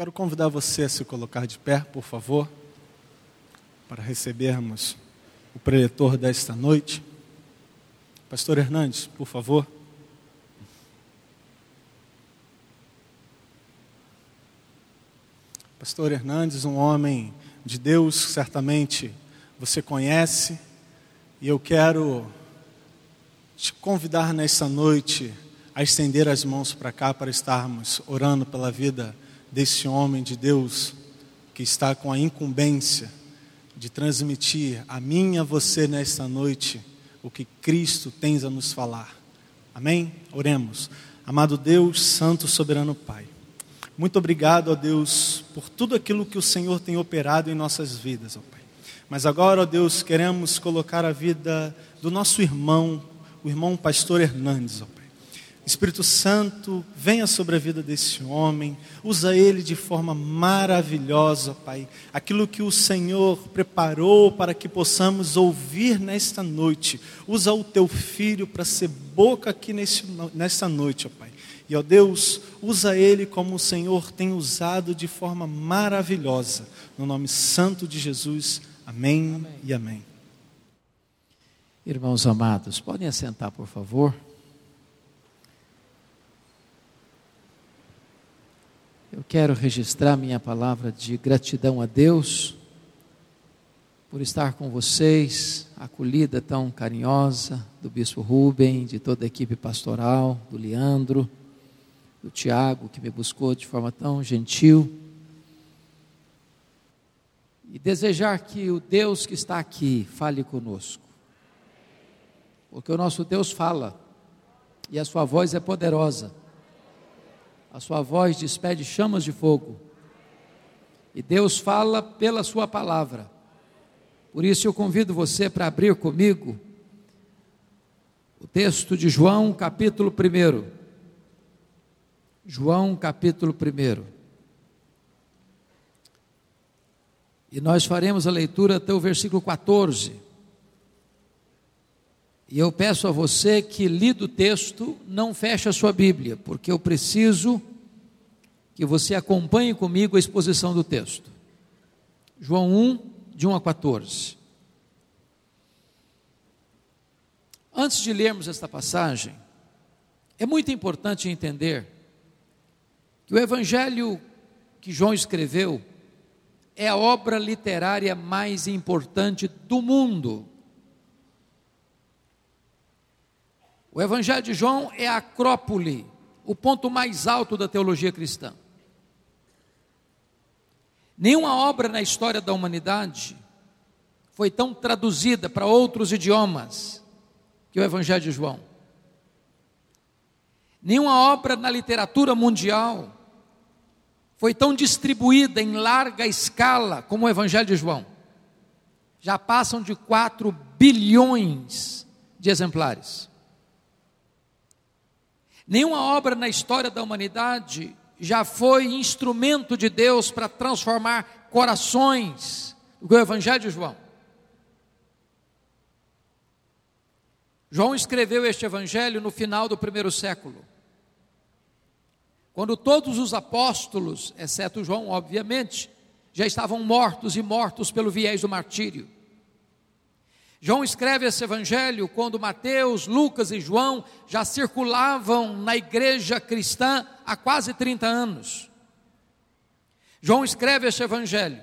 Quero convidar você a se colocar de pé, por favor, para recebermos o preletor desta noite. Pastor Hernandes, por favor. Pastor Hernandes, um homem de Deus, certamente você conhece, e eu quero te convidar nessa noite a estender as mãos para cá para estarmos orando pela vida desse homem de Deus que está com a incumbência de transmitir a mim e a você nesta noite o que Cristo tens a nos falar. Amém? Oremos. Amado Deus, Santo Soberano Pai. Muito obrigado, ó Deus, por tudo aquilo que o Senhor tem operado em nossas vidas, ó Pai. Mas agora, ó Deus, queremos colocar a vida do nosso irmão, o irmão pastor Hernandes, ó Pai. Espírito Santo, venha sobre a vida desse homem, usa ele de forma maravilhosa, Pai. Aquilo que o Senhor preparou para que possamos ouvir nesta noite, usa o teu filho para ser boca aqui nesse, nesta noite, ó Pai. E ó Deus, usa ele como o Senhor tem usado de forma maravilhosa. No nome santo de Jesus, amém, amém. e amém. Irmãos amados, podem assentar, por favor. Eu quero registrar minha palavra de gratidão a Deus por estar com vocês, acolhida tão carinhosa do Bispo Rubem, de toda a equipe pastoral, do Leandro do Tiago, que me buscou de forma tão gentil. E desejar que o Deus que está aqui fale conosco. Porque o nosso Deus fala, e a sua voz é poderosa. A sua voz despede chamas de fogo. E Deus fala pela sua palavra. Por isso eu convido você para abrir comigo o texto de João, capítulo 1. João capítulo 1. E nós faremos a leitura até o versículo 14. E eu peço a você que, lido o texto, não feche a sua Bíblia, porque eu preciso que você acompanhe comigo a exposição do texto. João 1, de 1 a 14. Antes de lermos esta passagem, é muito importante entender que o evangelho que João escreveu é a obra literária mais importante do mundo. O evangelho de João é a acrópole, o ponto mais alto da teologia cristã. Nenhuma obra na história da humanidade foi tão traduzida para outros idiomas que o Evangelho de João. Nenhuma obra na literatura mundial foi tão distribuída em larga escala como o Evangelho de João. Já passam de 4 bilhões de exemplares. Nenhuma obra na história da humanidade já foi instrumento de Deus para transformar corações o Evangelho de João. João escreveu este Evangelho no final do primeiro século. Quando todos os apóstolos, exceto João, obviamente, já estavam mortos e mortos pelo viés do martírio. João escreve esse evangelho quando Mateus, Lucas e João já circulavam na igreja cristã há quase 30 anos. João escreve esse evangelho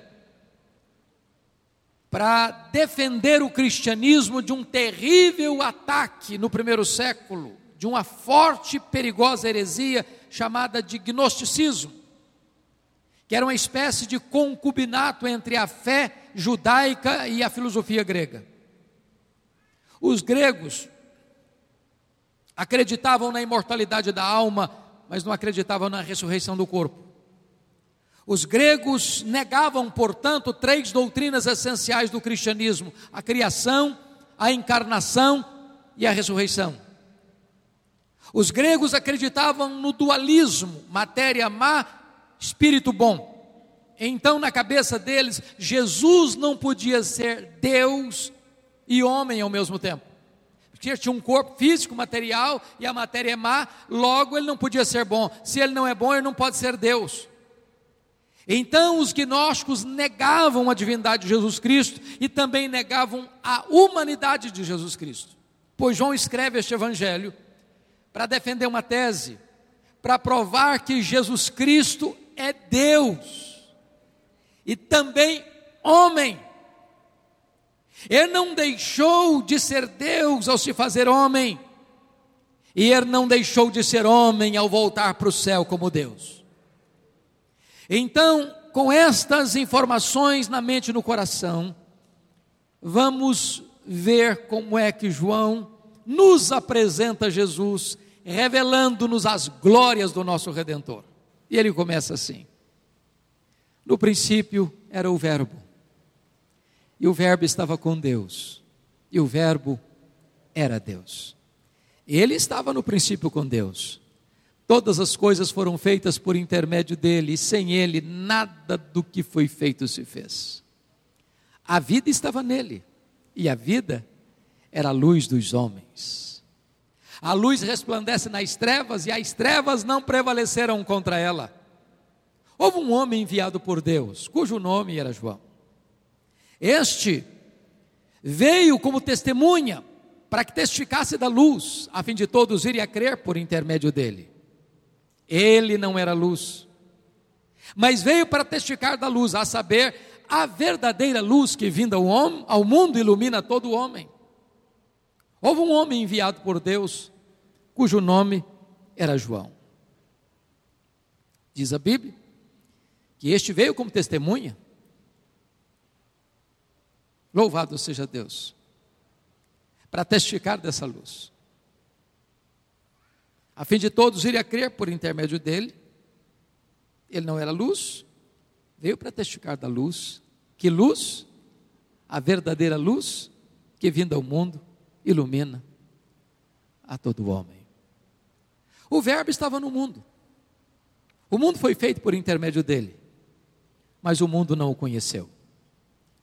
para defender o cristianismo de um terrível ataque no primeiro século, de uma forte e perigosa heresia chamada de gnosticismo, que era uma espécie de concubinato entre a fé judaica e a filosofia grega. Os gregos acreditavam na imortalidade da alma, mas não acreditavam na ressurreição do corpo. Os gregos negavam, portanto, três doutrinas essenciais do cristianismo: a criação, a encarnação e a ressurreição. Os gregos acreditavam no dualismo, matéria má, espírito bom. Então, na cabeça deles, Jesus não podia ser Deus e homem ao mesmo tempo. Porque tinha um corpo físico, material, e a matéria é má, logo ele não podia ser bom. Se ele não é bom, ele não pode ser Deus. Então os gnósticos negavam a divindade de Jesus Cristo e também negavam a humanidade de Jesus Cristo. Pois João escreve este evangelho para defender uma tese, para provar que Jesus Cristo é Deus e também homem. Ele não deixou de ser Deus ao se fazer homem, e ele não deixou de ser homem ao voltar para o céu como Deus. Então, com estas informações na mente e no coração, vamos ver como é que João nos apresenta Jesus, revelando-nos as glórias do nosso Redentor. E ele começa assim: No princípio era o Verbo, e o Verbo estava com Deus, e o Verbo era Deus. Ele estava no princípio com Deus. Todas as coisas foram feitas por intermédio dele, e sem ele nada do que foi feito se fez. A vida estava nele, e a vida era a luz dos homens. A luz resplandece nas trevas, e as trevas não prevaleceram contra ela. Houve um homem enviado por Deus, cujo nome era João. Este veio como testemunha para que testificasse da luz, a fim de todos irem a crer por intermédio dele. Ele não era luz, mas veio para testificar da luz, a saber, a verdadeira luz que vinda ao mundo ilumina todo o homem. Houve um homem enviado por Deus, cujo nome era João. Diz a Bíblia que este veio como testemunha. Louvado seja Deus, para testificar dessa luz a fim de todos irem a crer por intermédio dele. Ele não era luz, veio para testificar da luz. Que luz? A verdadeira luz que vinda ao mundo ilumina a todo homem. O Verbo estava no mundo. O mundo foi feito por intermédio dele, mas o mundo não o conheceu.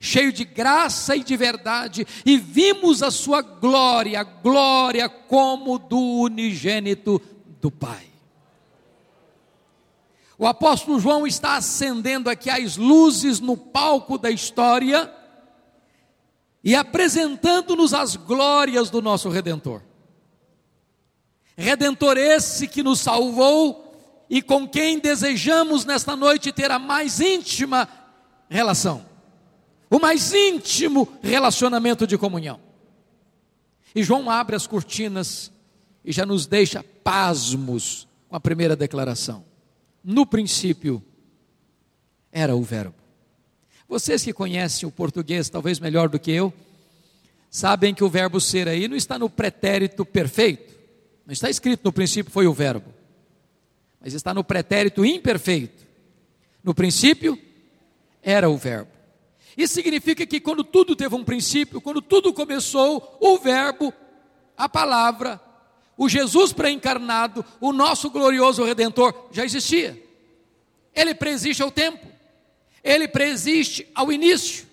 cheio de graça e de verdade, e vimos a sua glória, glória como do unigênito do Pai. O apóstolo João está acendendo aqui as luzes no palco da história e apresentando-nos as glórias do nosso Redentor. Redentor esse que nos salvou e com quem desejamos nesta noite ter a mais íntima relação, o mais íntimo relacionamento de comunhão. E João abre as cortinas e já nos deixa pasmos com a primeira declaração no princípio era o Verbo. Vocês que conhecem o português talvez melhor do que eu, sabem que o verbo ser aí não está no pretérito perfeito, não está escrito no princípio foi o Verbo, mas está no pretérito imperfeito. No princípio era o Verbo. Isso significa que quando tudo teve um princípio, quando tudo começou, o Verbo, a palavra, o Jesus pré-encarnado, o nosso glorioso Redentor, já existia. Ele preexiste ao tempo, ele preexiste ao início.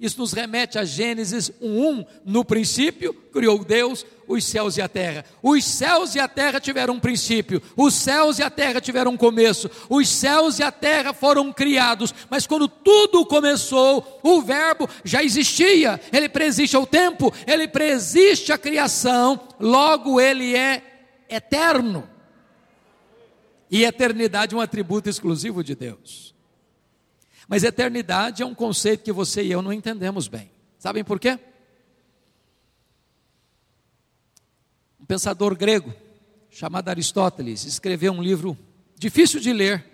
Isso nos remete a Gênesis 1:1. No princípio criou Deus os céus e a terra. Os céus e a terra tiveram um princípio. Os céus e a terra tiveram um começo. Os céus e a terra foram criados. Mas quando tudo começou, o Verbo já existia. Ele preexiste ao tempo. Ele preexiste à criação. Logo, ele é eterno. E eternidade é um atributo exclusivo de Deus. Mas eternidade é um conceito que você e eu não entendemos bem. Sabem por quê? Um pensador grego chamado Aristóteles escreveu um livro difícil de ler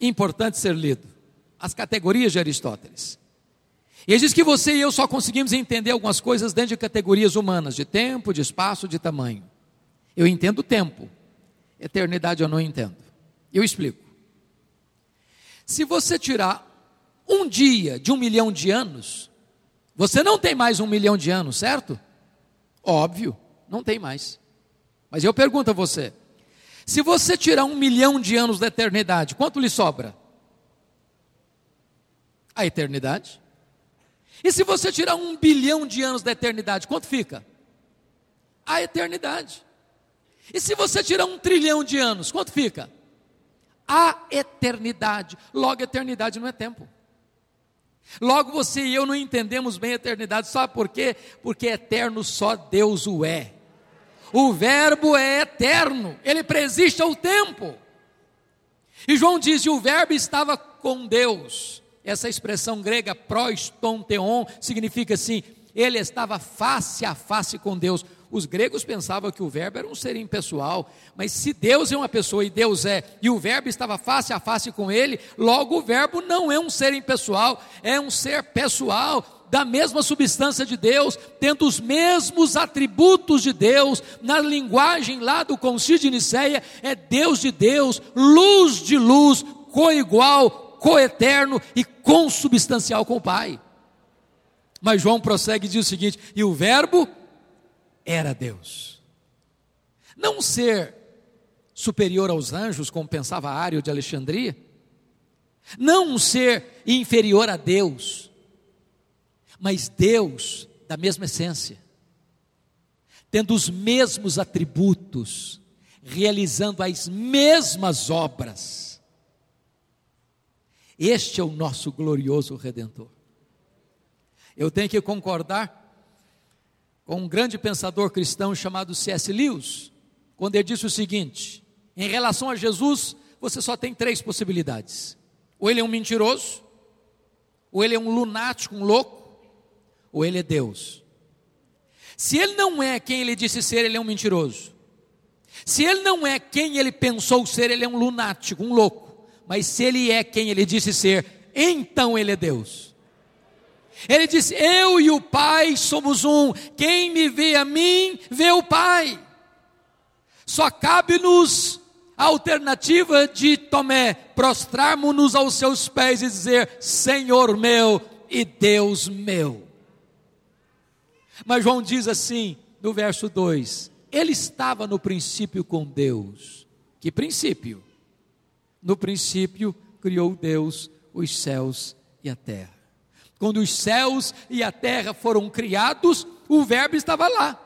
importante ser lido. As categorias de Aristóteles. E ele diz que você e eu só conseguimos entender algumas coisas dentro de categorias humanas, de tempo, de espaço, de tamanho. Eu entendo tempo, eternidade eu não entendo. Eu explico. Se você tirar um dia de um milhão de anos, você não tem mais um milhão de anos, certo? Óbvio, não tem mais. Mas eu pergunto a você: se você tirar um milhão de anos da eternidade, quanto lhe sobra? A eternidade. E se você tirar um bilhão de anos da eternidade, quanto fica? A eternidade. E se você tirar um trilhão de anos, quanto fica? A eternidade. Logo, eternidade não é tempo. Logo, você e eu não entendemos bem a eternidade, sabe por quê? Porque eterno só Deus o é. O Verbo é eterno, ele preexiste ao tempo. E João diz: o Verbo estava com Deus. Essa expressão grega, prostonteon, significa assim: ele estava face a face com Deus. Os gregos pensavam que o verbo era um ser impessoal, mas se Deus é uma pessoa e Deus é, e o verbo estava face a face com ele, logo o verbo não é um ser impessoal, é um ser pessoal, da mesma substância de Deus, tendo os mesmos atributos de Deus, na linguagem lá do Concílio de Nicéia, é Deus de Deus, luz de luz, coigual, coeterno e consubstancial com o Pai. Mas João prossegue e diz o seguinte: e o Verbo era Deus. Não ser superior aos anjos, como pensava Ário de Alexandria, não um ser inferior a Deus, mas Deus da mesma essência, tendo os mesmos atributos, realizando as mesmas obras. Este é o nosso glorioso redentor. Eu tenho que concordar com um grande pensador cristão chamado C.S. Lewis, quando ele disse o seguinte: em relação a Jesus, você só tem três possibilidades: ou ele é um mentiroso, ou ele é um lunático, um louco, ou ele é Deus. Se ele não é quem ele disse ser, ele é um mentiroso. Se ele não é quem ele pensou ser, ele é um lunático, um louco. Mas se ele é quem ele disse ser, então ele é Deus. Ele disse: Eu e o Pai somos um. Quem me vê a mim, vê o Pai. Só cabe-nos a alternativa de Tomé, prostrarmos-nos aos seus pés e dizer: Senhor meu e Deus meu. Mas João diz assim, no verso 2: Ele estava no princípio com Deus. Que princípio? No princípio criou Deus os céus e a terra. Quando os céus e a terra foram criados, o Verbo estava lá.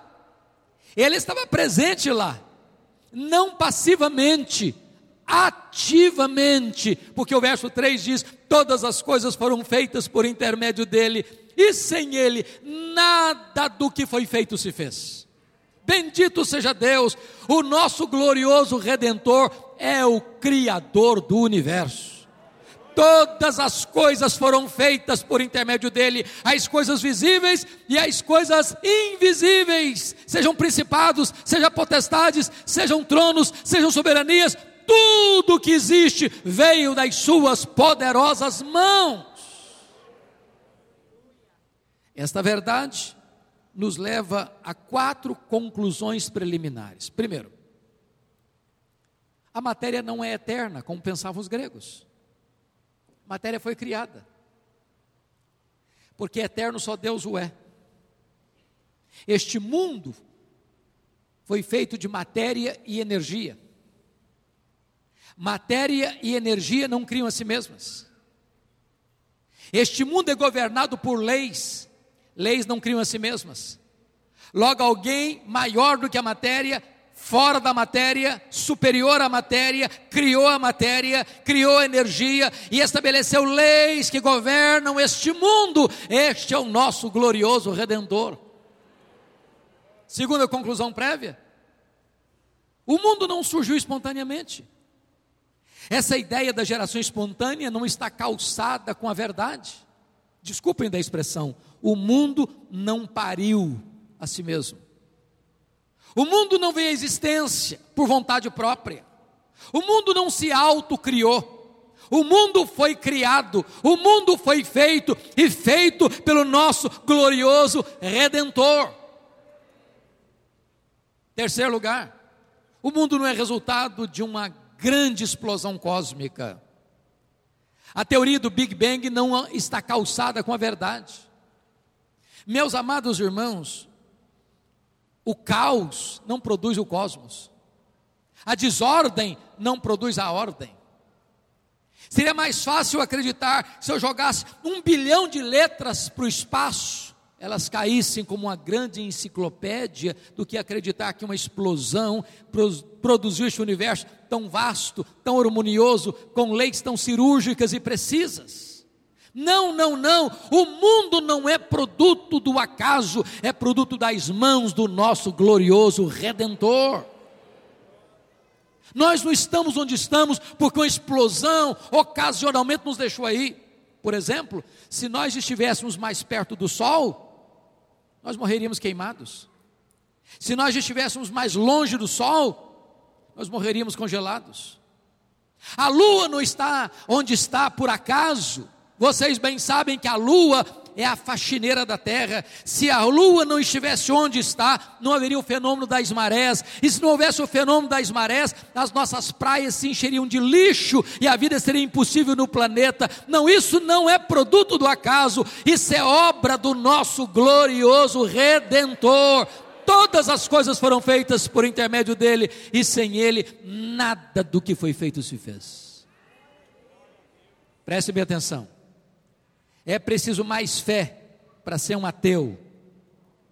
Ele estava presente lá, não passivamente, ativamente, porque o verso 3 diz: Todas as coisas foram feitas por intermédio dele, e sem ele, nada do que foi feito se fez. Bendito seja Deus, o nosso glorioso Redentor é o Criador do universo todas as coisas foram feitas por intermédio dele, as coisas visíveis e as coisas invisíveis, sejam principados, sejam potestades, sejam tronos, sejam soberanias, tudo que existe veio das suas poderosas mãos. Esta verdade nos leva a quatro conclusões preliminares. Primeiro, a matéria não é eterna, como pensavam os gregos matéria foi criada. Porque eterno só Deus o é. Este mundo foi feito de matéria e energia. Matéria e energia não criam a si mesmas. Este mundo é governado por leis, leis não criam a si mesmas. Logo, alguém maior do que a matéria fora da matéria, superior à matéria, criou a matéria, criou a energia e estabeleceu leis que governam este mundo. Este é o nosso glorioso redentor. Segunda conclusão prévia: o mundo não surgiu espontaneamente. Essa ideia da geração espontânea não está calçada com a verdade. Desculpem da expressão, o mundo não pariu a si mesmo. O mundo não veio à existência por vontade própria. O mundo não se autocriou. O mundo foi criado, o mundo foi feito e feito pelo nosso glorioso redentor. Terceiro lugar, o mundo não é resultado de uma grande explosão cósmica. A teoria do Big Bang não está calçada com a verdade. Meus amados irmãos, O caos não produz o cosmos. A desordem não produz a ordem. Seria mais fácil acreditar se eu jogasse um bilhão de letras para o espaço, elas caíssem como uma grande enciclopédia, do que acreditar que uma explosão produziu este universo tão vasto, tão harmonioso, com leis tão cirúrgicas e precisas. Não, não, não. O mundo não é produto do acaso, é produto das mãos do nosso glorioso redentor. Nós não estamos onde estamos porque uma explosão ocasionalmente nos deixou aí. Por exemplo, se nós estivéssemos mais perto do Sol, nós morreríamos queimados. Se nós estivéssemos mais longe do Sol, nós morreríamos congelados. A Lua não está onde está por acaso. Vocês bem sabem que a Lua é a faxineira da terra. Se a lua não estivesse onde está, não haveria o fenômeno das marés. E se não houvesse o fenômeno das marés, as nossas praias se encheriam de lixo e a vida seria impossível no planeta. Não, isso não é produto do acaso, isso é obra do nosso glorioso redentor. Todas as coisas foram feitas por intermédio dele, e sem ele, nada do que foi feito se fez. Preste bem atenção. É preciso mais fé para ser um ateu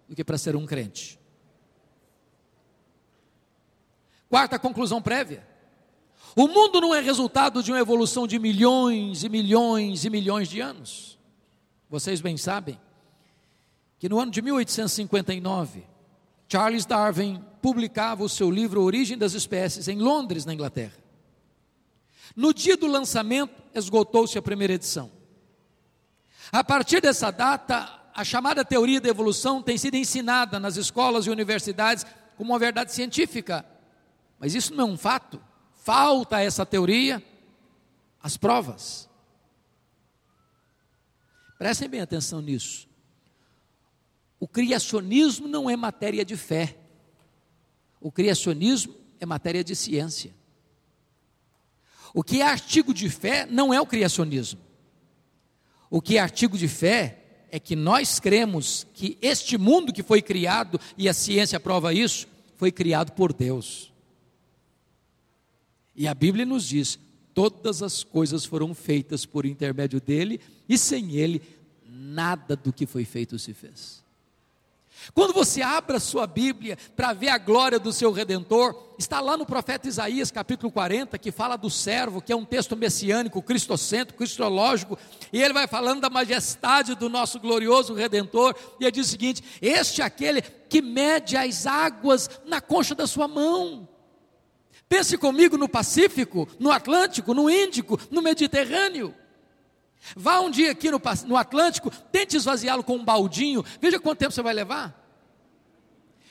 do que para ser um crente. Quarta conclusão prévia. O mundo não é resultado de uma evolução de milhões e milhões e milhões de anos. Vocês bem sabem que no ano de 1859, Charles Darwin publicava o seu livro Origem das Espécies em Londres, na Inglaterra. No dia do lançamento, esgotou-se a primeira edição. A partir dessa data, a chamada teoria da evolução tem sido ensinada nas escolas e universidades como uma verdade científica. Mas isso não é um fato. Falta essa teoria as provas. Prestem bem atenção nisso. O criacionismo não é matéria de fé. O criacionismo é matéria de ciência. O que é artigo de fé não é o criacionismo. O que é artigo de fé é que nós cremos que este mundo que foi criado, e a ciência prova isso, foi criado por Deus. E a Bíblia nos diz: todas as coisas foram feitas por intermédio dele, e sem ele, nada do que foi feito se fez. Quando você abre a sua Bíblia para ver a glória do seu redentor, está lá no profeta Isaías, capítulo 40, que fala do servo, que é um texto messiânico, cristocêntrico, cristológico, e ele vai falando da majestade do nosso glorioso redentor, e ele diz o seguinte: Este é aquele que mede as águas na concha da sua mão. Pense comigo no Pacífico, no Atlântico, no Índico, no Mediterrâneo. Vá um dia aqui no, no Atlântico, tente esvaziá-lo com um baldinho, veja quanto tempo você vai levar.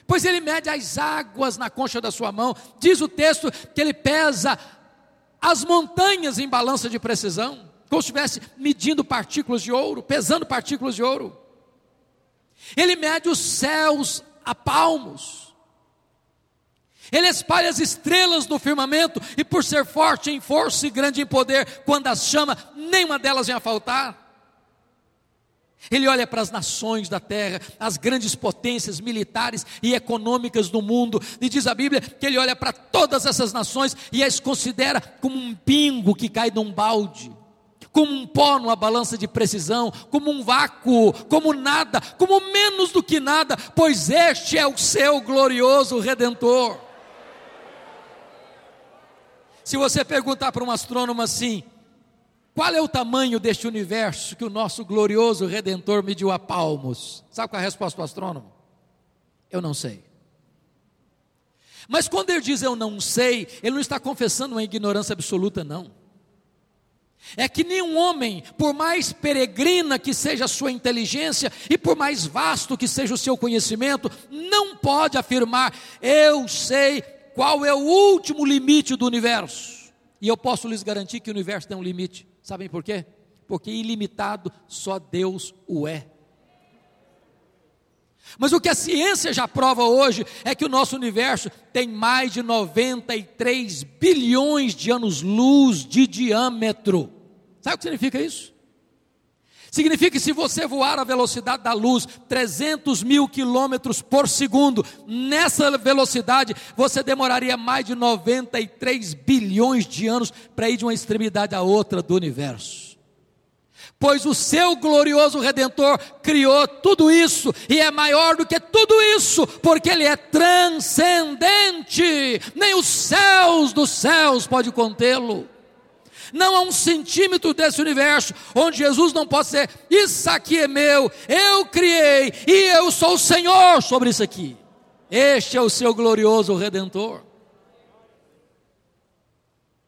Pois ele mede as águas na concha da sua mão, diz o texto que ele pesa as montanhas em balança de precisão, como se estivesse medindo partículas de ouro, pesando partículas de ouro. Ele mede os céus a palmos. Ele espalha as estrelas no firmamento, e por ser forte em força e grande em poder, quando as chama, nenhuma delas vem a faltar. Ele olha para as nações da terra, as grandes potências militares e econômicas do mundo, e diz a Bíblia que ele olha para todas essas nações e as considera como um pingo que cai num balde, como um pó numa balança de precisão, como um vácuo, como nada, como menos do que nada, pois este é o seu glorioso redentor. Se você perguntar para um astrônomo assim, qual é o tamanho deste universo que o nosso glorioso Redentor mediu a palmos? Sabe qual é a resposta do astrônomo? Eu não sei. Mas quando ele diz eu não sei, ele não está confessando uma ignorância absoluta, não. É que nenhum homem, por mais peregrina que seja a sua inteligência e por mais vasto que seja o seu conhecimento, não pode afirmar, eu sei qual é o último limite do universo. E eu posso lhes garantir que o universo tem um limite. Sabem por quê? Porque ilimitado só Deus o é. Mas o que a ciência já prova hoje é que o nosso universo tem mais de 93 bilhões de anos-luz de diâmetro. Sabe o que significa isso? Significa que se você voar a velocidade da luz, 300 mil quilômetros por segundo, nessa velocidade, você demoraria mais de 93 bilhões de anos para ir de uma extremidade à outra do universo. Pois o seu glorioso Redentor criou tudo isso e é maior do que tudo isso, porque ele é transcendente, nem os céus dos céus pode contê-lo. Não há um centímetro desse universo onde Jesus não possa ser, isso aqui é meu, eu criei e eu sou o Senhor sobre isso aqui. Este é o seu glorioso redentor.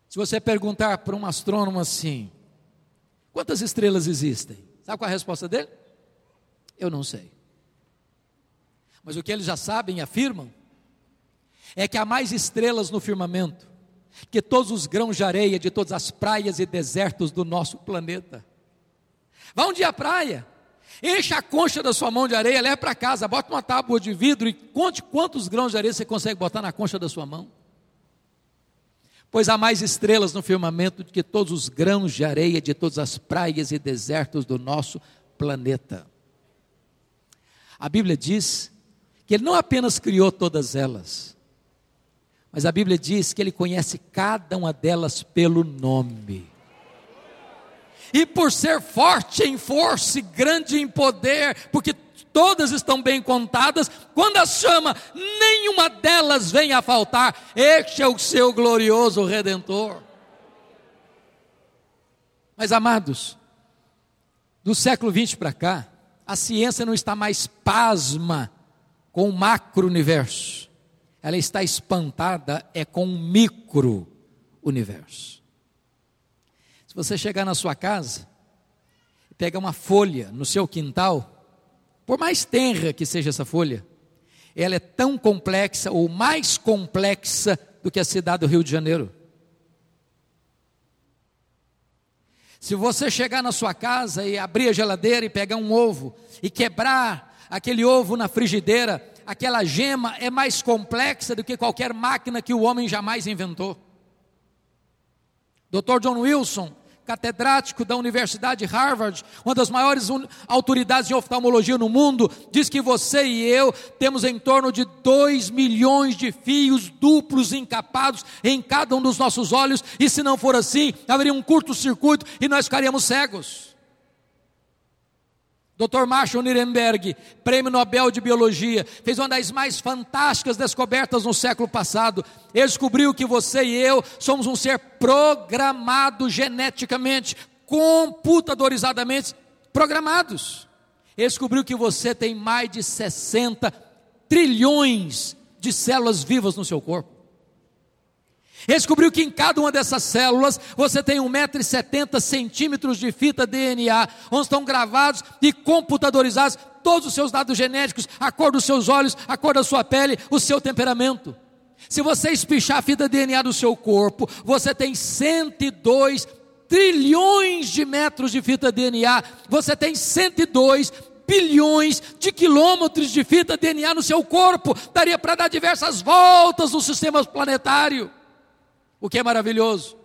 Se você perguntar para um astrônomo assim, quantas estrelas existem? Sabe qual é a resposta dele? Eu não sei. Mas o que eles já sabem e afirmam é que há mais estrelas no firmamento que todos os grãos de areia de todas as praias e desertos do nosso planeta. Vá um dia à praia, encha a concha da sua mão de areia, leva para casa, bota uma tábua de vidro e conte quantos grãos de areia você consegue botar na concha da sua mão. Pois há mais estrelas no firmamento do que todos os grãos de areia de todas as praias e desertos do nosso planeta. A Bíblia diz que Ele não apenas criou todas elas, mas a Bíblia diz que ele conhece cada uma delas pelo nome. E por ser forte em força e grande em poder, porque todas estão bem contadas, quando as chama, nenhuma delas vem a faltar. Este é o seu glorioso redentor. Mas amados, do século 20 para cá, a ciência não está mais pasma com o macro-universo ela está espantada é com um micro universo. Se você chegar na sua casa pegar uma folha no seu quintal, por mais tenra que seja essa folha, ela é tão complexa ou mais complexa do que a cidade do Rio de Janeiro. Se você chegar na sua casa e abrir a geladeira e pegar um ovo e quebrar aquele ovo na frigideira, aquela gema é mais complexa do que qualquer máquina que o homem jamais inventou. Dr. John Wilson, catedrático da Universidade de Harvard, uma das maiores autoridades em oftalmologia no mundo, diz que você e eu temos em torno de 2 milhões de fios duplos encapados em cada um dos nossos olhos, e se não for assim, haveria um curto-circuito e nós ficaríamos cegos. Dr. Marshall Nirenberg, prêmio Nobel de Biologia, fez uma das mais fantásticas descobertas no século passado. Ele descobriu que você e eu somos um ser programado geneticamente, computadorizadamente programados. Ele descobriu que você tem mais de 60 trilhões de células vivas no seu corpo. Ele descobriu que em cada uma dessas células você tem 1,70m de fita DNA, onde estão gravados e computadorizados todos os seus dados genéticos, a cor dos seus olhos, a cor da sua pele, o seu temperamento. Se você espichar a fita DNA do seu corpo, você tem 102 trilhões de metros de fita DNA, você tem 102 bilhões de quilômetros de fita DNA no seu corpo, daria para dar diversas voltas no sistema planetário. O que é maravilhoso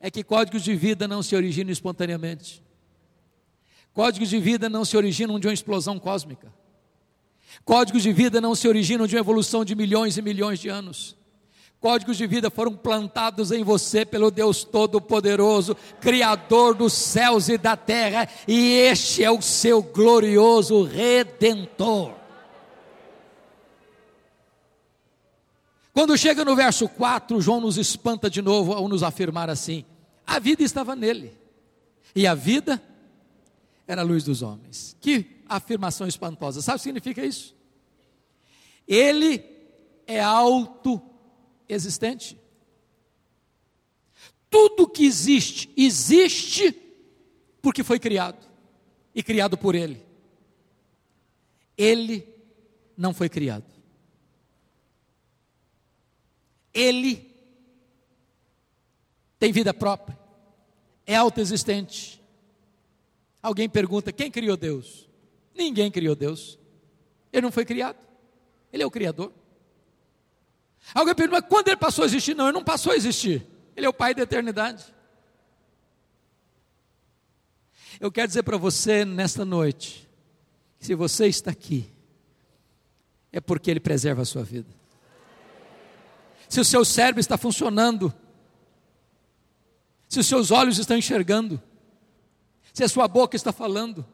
é que códigos de vida não se originam espontaneamente. Códigos de vida não se originam de uma explosão cósmica. Códigos de vida não se originam de uma evolução de milhões e milhões de anos. Códigos de vida foram plantados em você pelo Deus Todo-Poderoso, Criador dos céus e da terra, e este é o seu glorioso Redentor. Quando chega no verso 4, João nos espanta de novo ao nos afirmar assim: a vida estava nele, e a vida era a luz dos homens. Que afirmação espantosa. Sabe o que significa isso? Ele é autoexistente. Tudo que existe, existe porque foi criado e criado por Ele. Ele não foi criado. Ele tem vida própria, é autoexistente. Alguém pergunta: quem criou Deus? Ninguém criou Deus. Ele não foi criado. Ele é o Criador. Alguém pergunta: quando ele passou a existir? Não, ele não passou a existir. Ele é o Pai da eternidade. Eu quero dizer para você nesta noite, se você está aqui, é porque Ele preserva a sua vida. Se o seu cérebro está funcionando, se os seus olhos estão enxergando, se a sua boca está falando,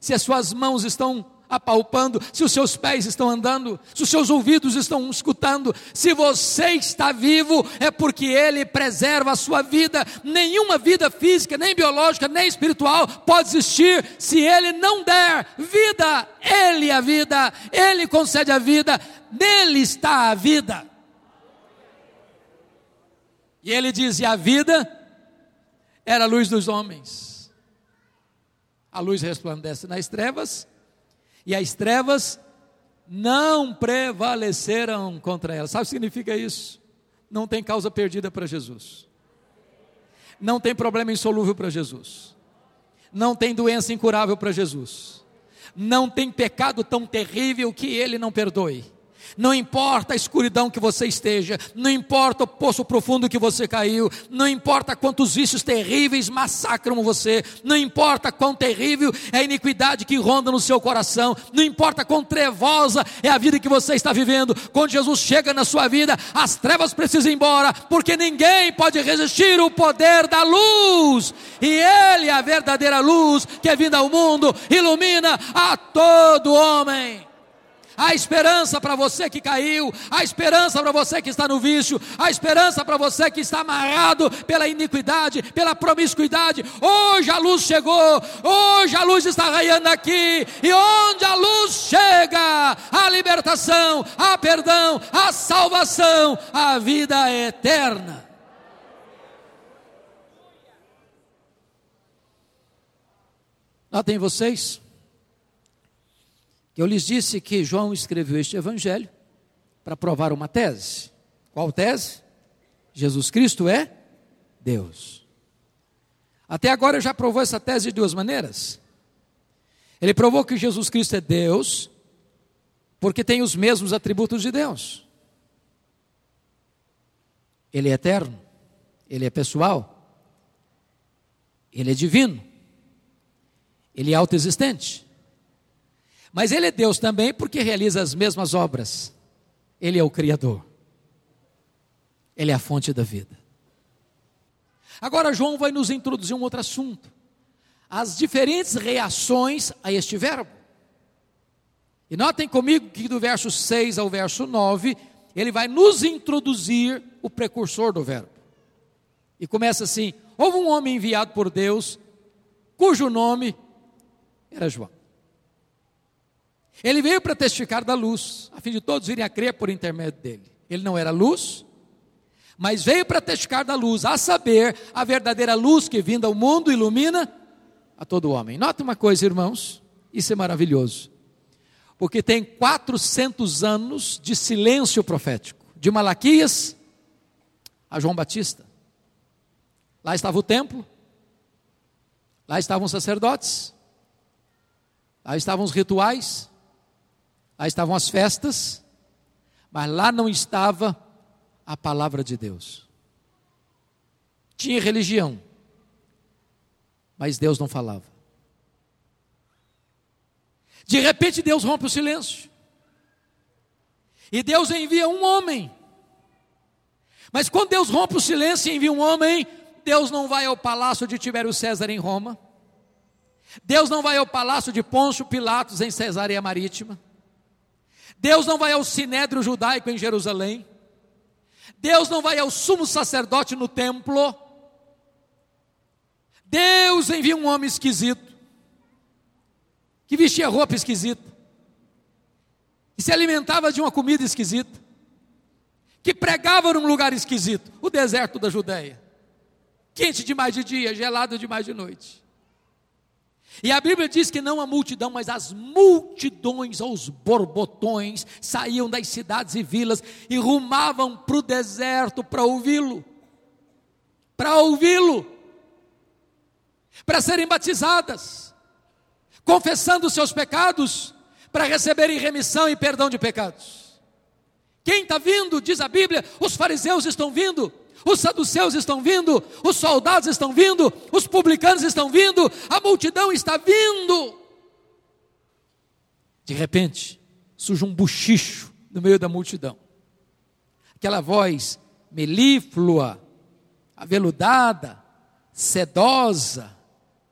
se as suas mãos estão apalpando, se os seus pés estão andando, se os seus ouvidos estão escutando, se você está vivo, é porque Ele preserva a sua vida. Nenhuma vida física, nem biológica, nem espiritual pode existir. Se Ele não der vida. Ele é a vida, Ele concede a vida, nele está a vida. E Ele diz: e a vida era a luz dos homens. A luz resplandece nas trevas e as trevas não prevaleceram contra ela. Sabe o que significa isso? Não tem causa perdida para Jesus. Não tem problema insolúvel para Jesus. Não tem doença incurável para Jesus. Não tem pecado tão terrível que ele não perdoe. Não importa a escuridão que você esteja, não importa o poço profundo que você caiu, não importa quantos vícios terríveis massacram você, não importa quão terrível é a iniquidade que ronda no seu coração, não importa quão trevosa é a vida que você está vivendo. Quando Jesus chega na sua vida, as trevas precisam ir embora, porque ninguém pode resistir o poder da luz, e Ele é a verdadeira luz que é vinda ao mundo, ilumina a todo homem há esperança para você que caiu, há esperança para você que está no vício, há esperança para você que está amarrado pela iniquidade, pela promiscuidade. Hoje a luz chegou, hoje a luz está raiando aqui, e onde a luz chega, a libertação, a perdão, a salvação, a vida eterna. Notem vocês, eu lhes disse que João escreveu este evangelho para provar uma tese. Qual tese? Jesus Cristo é Deus. Até agora já provou essa tese de duas maneiras. Ele provou que Jesus Cristo é Deus, porque tem os mesmos atributos de Deus. Ele é eterno, ele é pessoal, ele é divino, ele é autoexistente. Mas ele é Deus também porque realiza as mesmas obras. Ele é o Criador. Ele é a fonte da vida. Agora, João vai nos introduzir um outro assunto: as diferentes reações a este verbo. E notem comigo que do verso 6 ao verso 9, ele vai nos introduzir o precursor do verbo. E começa assim: Houve um homem enviado por Deus, cujo nome era João. Ele veio para testificar da luz, a fim de todos virem a crer por intermédio dele. Ele não era luz, mas veio para testificar da luz, a saber, a verdadeira luz que vinda ao mundo ilumina a todo homem. Nota uma coisa, irmãos, isso é maravilhoso, porque tem 400 anos de silêncio profético, de Malaquias a João Batista. Lá estava o templo, lá estavam os sacerdotes, lá estavam os rituais, Lá estavam as festas, mas lá não estava a palavra de Deus. Tinha religião, mas Deus não falava. De repente Deus rompe o silêncio. E Deus envia um homem. Mas quando Deus rompe o silêncio e envia um homem, Deus não vai ao palácio de Tibério César em Roma. Deus não vai ao palácio de Pôncio Pilatos em Cesareia Marítima. Deus não vai ao sinédrio judaico em Jerusalém. Deus não vai ao sumo sacerdote no templo. Deus envia um homem esquisito, que vestia roupa esquisita, que se alimentava de uma comida esquisita, que pregava num lugar esquisito, o deserto da Judéia, quente demais de dia, gelado demais de noite. E a Bíblia diz que não a multidão, mas as multidões aos borbotões saíam das cidades e vilas e rumavam para o deserto para ouvi-lo. Para ouvi-lo. Para serem batizadas, confessando seus pecados, para receberem remissão e perdão de pecados. Quem está vindo, diz a Bíblia, os fariseus estão vindo os saduceus estão vindo, os soldados estão vindo, os publicanos estão vindo, a multidão está vindo. De repente, surge um buchicho no meio da multidão. Aquela voz melíflua, aveludada, sedosa,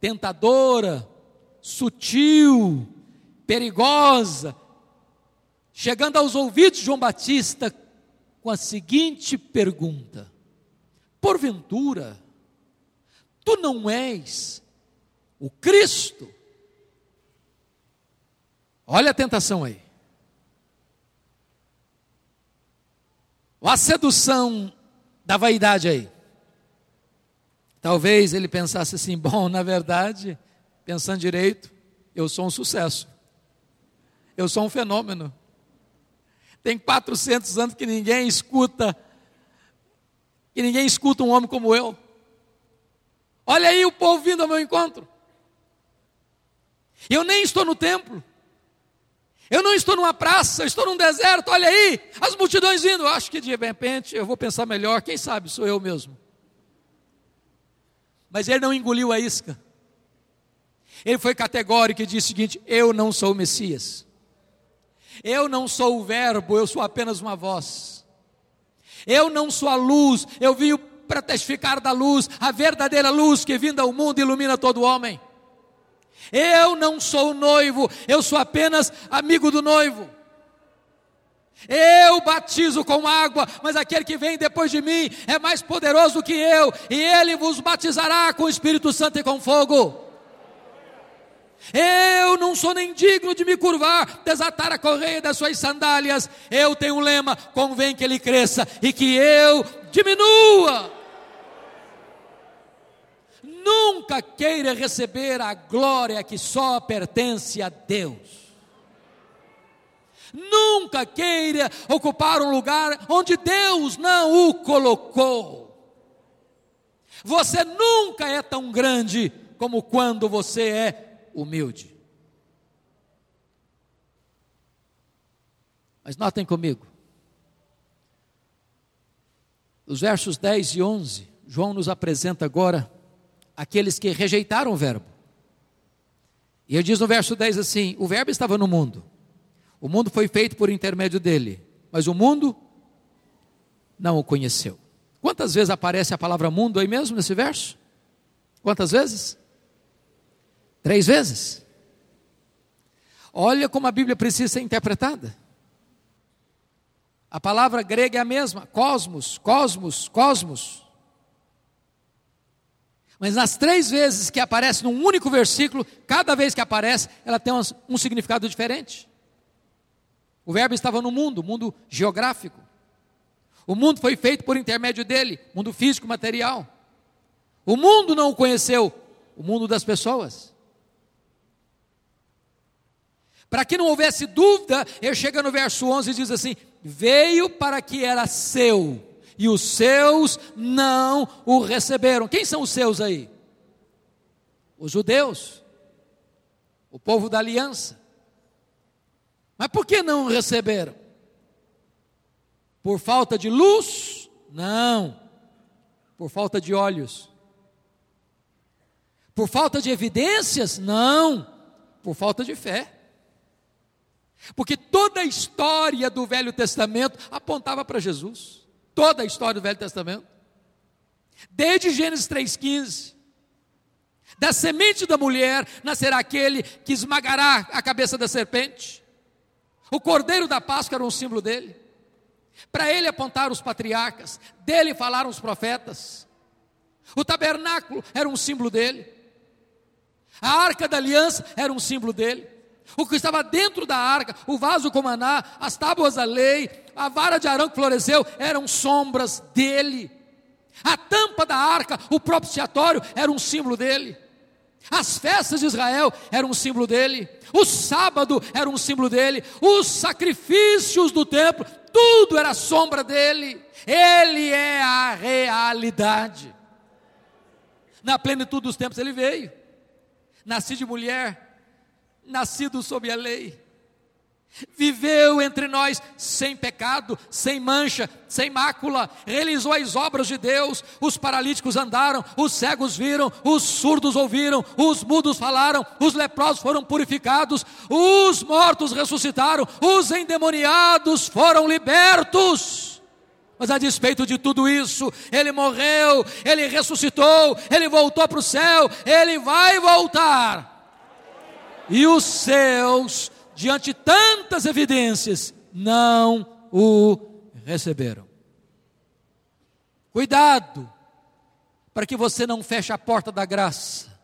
tentadora, sutil, perigosa, chegando aos ouvidos de João Batista com a seguinte pergunta: Porventura, tu não és o Cristo? Olha a tentação aí. A sedução da vaidade aí. Talvez ele pensasse assim: bom, na verdade, pensando direito, eu sou um sucesso. Eu sou um fenômeno. Tem 400 anos que ninguém escuta, que ninguém escuta um homem como eu. Olha aí o povo vindo ao meu encontro. Eu nem estou no templo. Eu não estou numa praça, eu estou num deserto, olha aí, as multidões vindo. Eu acho que de repente eu vou pensar melhor, quem sabe sou eu mesmo. Mas ele não engoliu a isca. Ele foi categórico e disse o seguinte: Eu não sou o Messias. Eu não sou o Verbo, eu sou apenas uma voz. Eu não sou a luz, eu vim para testificar da luz, a verdadeira luz que vinda ao mundo ilumina todo homem. Eu não sou o noivo, eu sou apenas amigo do noivo. Eu batizo com água, mas aquele que vem depois de mim é mais poderoso que eu, e ele vos batizará com o Espírito Santo e com fogo. Eu não sou nem digno de me curvar, desatar a correia das suas sandálias. Eu tenho um lema: convém que ele cresça e que eu diminua. Nunca queira receber a glória que só pertence a Deus. Nunca queira ocupar um lugar onde Deus não o colocou. Você nunca é tão grande como quando você é humilde. Mas notem comigo. Os versos 10 e 11, João nos apresenta agora aqueles que rejeitaram o Verbo. E ele diz no verso 10 assim: O Verbo estava no mundo, o mundo foi feito por intermédio dele, mas o mundo não o conheceu. Quantas vezes aparece a palavra mundo aí mesmo nesse verso? Quantas vezes? Três vezes. Olha como a Bíblia precisa ser interpretada. A palavra grega é a mesma, cosmos, cosmos, cosmos. Mas nas três vezes que aparece num único versículo, cada vez que aparece, ela tem um, significado diferente. O Verbo estava no mundo, mundo geográfico. O mundo foi feito por intermédio dele, mundo físico, material. O mundo não o conheceu, o mundo das pessoas. Para que não houvesse dúvida, ele chega no verso 11 e diz assim: Veio para que era seu, e os seus não o receberam. Quem são os seus aí? Os judeus, o povo da aliança. Mas por que não o receberam? Por falta de luz? Não. Por falta de olhos. Por falta de evidências? Não. Por falta de fé. Porque toda a história do Velho Testamento apontava para Jesus toda a história do Velho Testamento. Desde Gênesis 3,15. Da semente da mulher nascerá aquele que esmagará a cabeça da serpente. O cordeiro da Páscoa era um símbolo dele. Para ele apontaram os patriarcas, dele falaram os profetas. O tabernáculo era um símbolo dele. A arca da aliança era um símbolo dele. O que estava dentro da arca, o vaso com maná, as tábuas da lei, a vara de Arão que floresceu, eram sombras dele. A tampa da arca, o propiciatório, era um símbolo dele. As festas de Israel eram um símbolo dele. O sábado era um símbolo dele. Os sacrifícios do templo, tudo era sombra dele. Ele é a realidade. Na plenitude dos tempos ele veio. Nasci de mulher, nascido sob a lei. viveu entre nós sem pecado, sem mancha, sem mácula, realizou as obras de Deus, os paralíticos andaram, os cegos viram, os surdos ouviram, os mudos falaram, os leprosos foram purificados, os mortos ressuscitaram, os endemoniados foram libertos. Mas a despeito de tudo isso, ele morreu, ele ressuscitou, ele voltou para o céu, ele vai voltar. E os seus diante tantas evidências, não o receberam. Cuidado, para que você não feche a porta da graça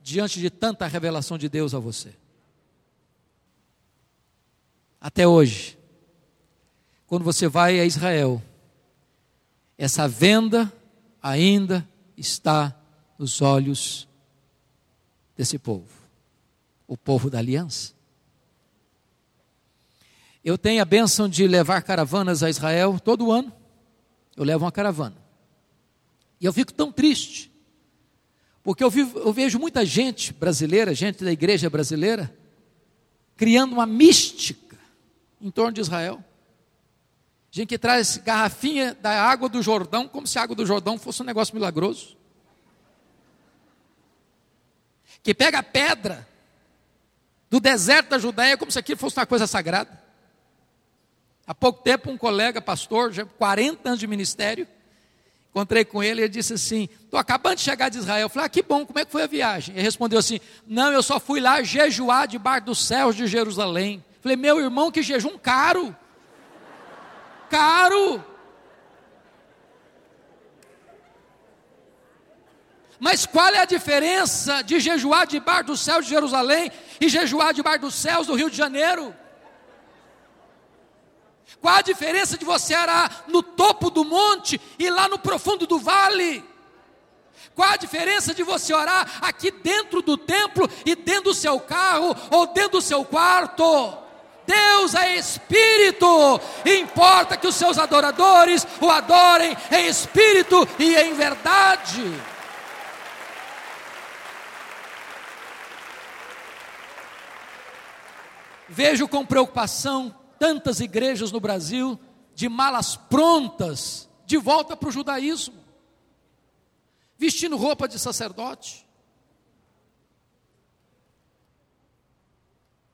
diante de tanta revelação de Deus a você. Até hoje, quando você vai a Israel, essa venda ainda está nos olhos desse povo, o povo da aliança. Eu tenho a bênção de levar caravanas a Israel todo ano. Eu levo uma caravana. E eu fico tão triste, porque eu, vivo, eu vejo muita gente brasileira, gente da igreja brasileira, criando uma mística em torno de Israel. Gente que traz garrafinha da água do Jordão, como se a água do Jordão fosse um negócio milagroso. Que pega pedra do deserto da Judéia como se aquilo fosse uma coisa sagrada. Há pouco tempo, um colega pastor, já 40 anos de ministério, encontrei com ele e ele disse assim: Estou acabando de chegar de Israel. Eu falei: ah, que bom, como é que foi a viagem? Ele respondeu assim: Não, eu só fui lá jejuar debaixo dos céus de Jerusalém. Eu falei: Meu irmão, que jejum caro. Caro. Mas qual é a diferença de jejuar debaixo dos céus de Jerusalém e jejuar debaixo dos céus do Rio de Janeiro? Qual a diferença de você arar no topo do monte e lá no profundo do vale? Qual a diferença de você orar aqui dentro do templo e dentro do seu carro ou dentro do seu quarto? Deus é espírito, importa que os seus adoradores o adorem em espírito e em verdade. Vejo com preocupação tantas igrejas no Brasil de malas prontas de volta para o judaísmo, vestindo roupa de sacerdote,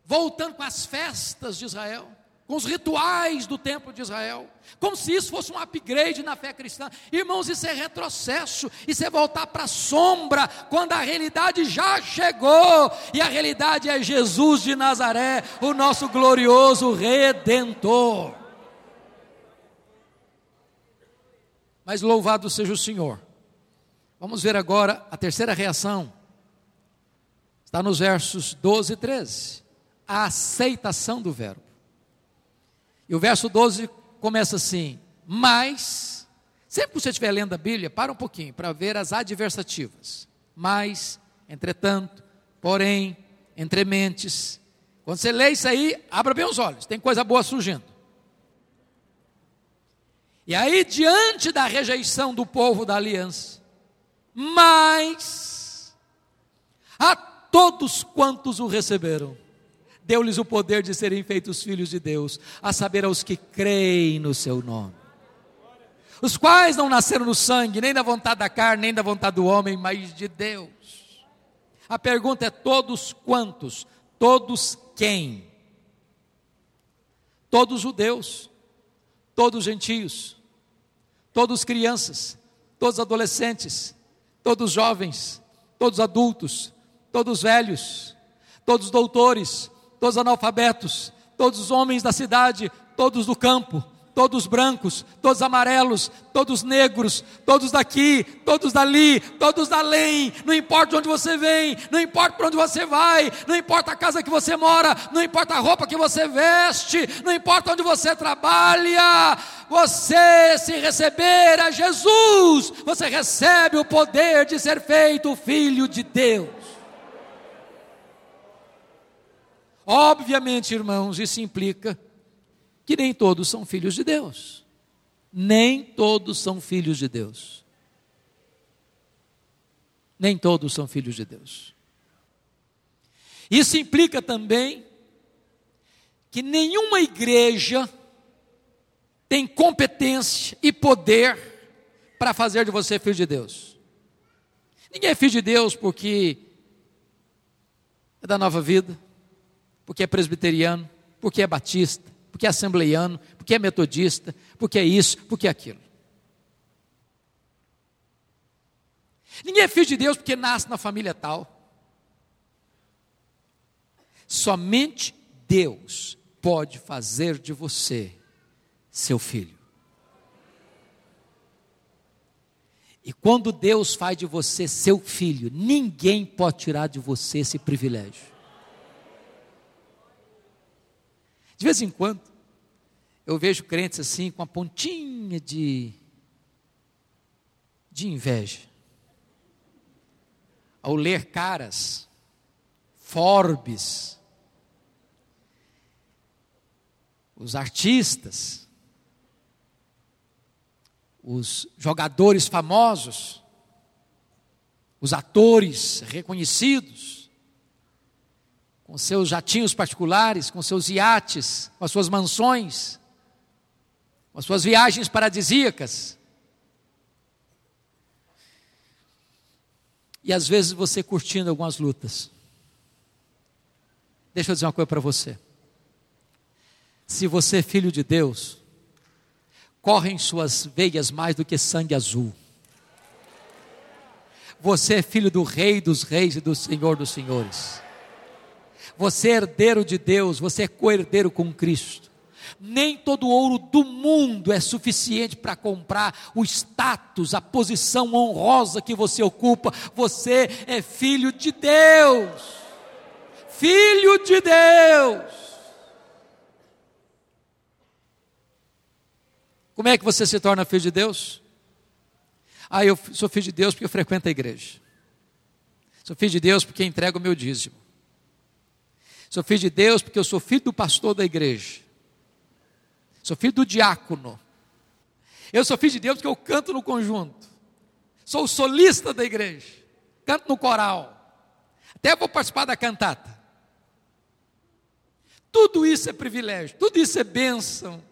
voltando com as festas de Israel com os rituais do templo de Israel, como se isso fosse um upgrade na fé cristã. Irmãos, isso é retrocesso, isso é voltar para a sombra, quando a realidade já chegou, e a realidade é Jesus de Nazaré, o nosso glorioso redentor. Mas louvado seja o Senhor. Vamos ver agora a terceira reação. Está nos versos 12 e 13. A aceitação do verbo. E o verso 12 começa assim: Mas, sempre que você estiver lendo a Bíblia, para um pouquinho para ver as adversativas. Mas, entretanto, porém, entre mentes. Quando você lê isso aí, abra bem os olhos, tem coisa boa surgindo. E aí, diante da rejeição do povo da aliança, mas a todos quantos o receberam, deu-lhes o poder de serem feitos filhos de Deus, a saber, aos que creem no seu nome. Os quais não nasceram no sangue, nem da vontade da carne, nem da vontade do homem, mas de Deus. A pergunta é: todos quantos? Todos quem? Todos judeus, todos gentios, todos crianças, todos adolescentes, todos jovens, todos adultos, todos velhos, todos doutores, todos analfabetos, todos os homens da cidade, todos do campo, todos brancos, todos amarelos, todos negros, todos daqui, todos dali, todos da além, não importa de onde você vem, não importa para onde você vai, não importa a casa que você mora, não importa a roupa que você veste, não importa onde você trabalha, você se receber a Jesus, você recebe o poder de ser feito filho de Deus. Obviamente, irmãos, isso implica que nem todos são filhos de Deus. Nem todos são filhos de Deus. Nem todos são filhos de Deus. Isso implica também que nenhuma igreja tem competência e poder para fazer de você filho de Deus. Ninguém é filho de Deus porque é da nova vida, porque é presbiteriano, porque é batista, porque é assembleiano, porque é metodista, porque é isso, porque é aquilo. Ninguém é filho de Deus porque nasce na família tal. Somente Deus pode fazer de você seu filho. E quando Deus faz de você seu filho, ninguém pode tirar de você esse privilégio. De vez em quando, eu vejo crentes assim, com a pontinha de, de inveja. Ao ler caras, Forbes, os artistas, os jogadores famosos, os atores reconhecidos, com seus jatinhos particulares, com seus iates, com as suas mansões, com as suas viagens paradisíacas. E às vezes você curtindo algumas lutas. Deixa eu dizer uma coisa para você. Se você é filho de Deus, corre em suas veias mais do que sangue azul. Você é filho do Rei dos Reis e do Senhor dos Senhores. Você é herdeiro de Deus, você é co-herdeiro com Cristo. Nem todo ouro do mundo é suficiente para comprar o status, a posição honrosa que você ocupa. Você é filho de Deus. Filho de Deus. Como é que você se torna filho de Deus? Ah, eu sou filho de Deus porque eu frequento a igreja. Sou filho de Deus porque entrego o meu dízimo. Sou filho de Deus porque eu sou filho do pastor da igreja. Sou filho do diácono. Eu sou filho de Deus porque eu canto no conjunto. Sou solista da igreja. Canto no coral. Até vou participar da cantata. Tudo isso é privilégio, tudo isso é bênção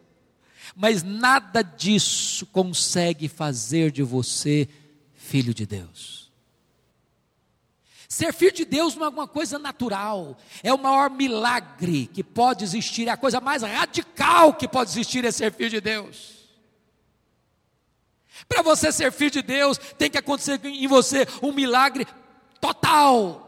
mas nada disso consegue fazer de você filho de Deus. Ser filho de Deus não é uma coisa natural, é o maior milagre que pode existir, é a coisa mais radical que pode existir é ser filho de Deus. Para você ser filho de Deus, tem que acontecer em você um milagre total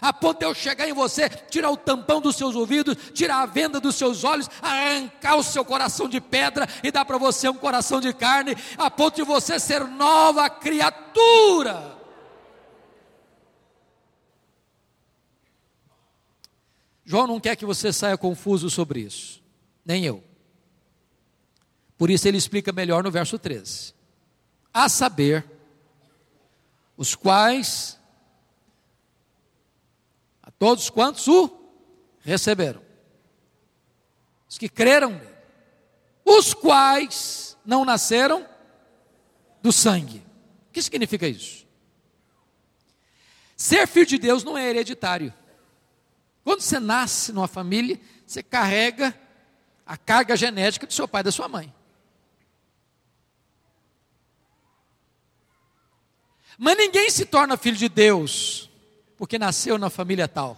a ponto de eu chegar em você, tirar o tampão dos seus ouvidos, tirar a venda dos seus olhos, arrancar o seu coração de pedra e dar para você um coração de carne, a ponto de você ser nova criatura. João não quer que você saia confuso sobre isso, nem eu. Por isso ele explica melhor no verso 13: A saber, os quais Todos quantos o receberam. Os que creram nele. Os quais não nasceram do sangue. O que significa isso? Ser filho de Deus não é hereditário. Quando você nasce numa família, você carrega a carga genética do seu pai e da sua mãe. Mas ninguém se torna filho de Deus porque nasceu na família tal.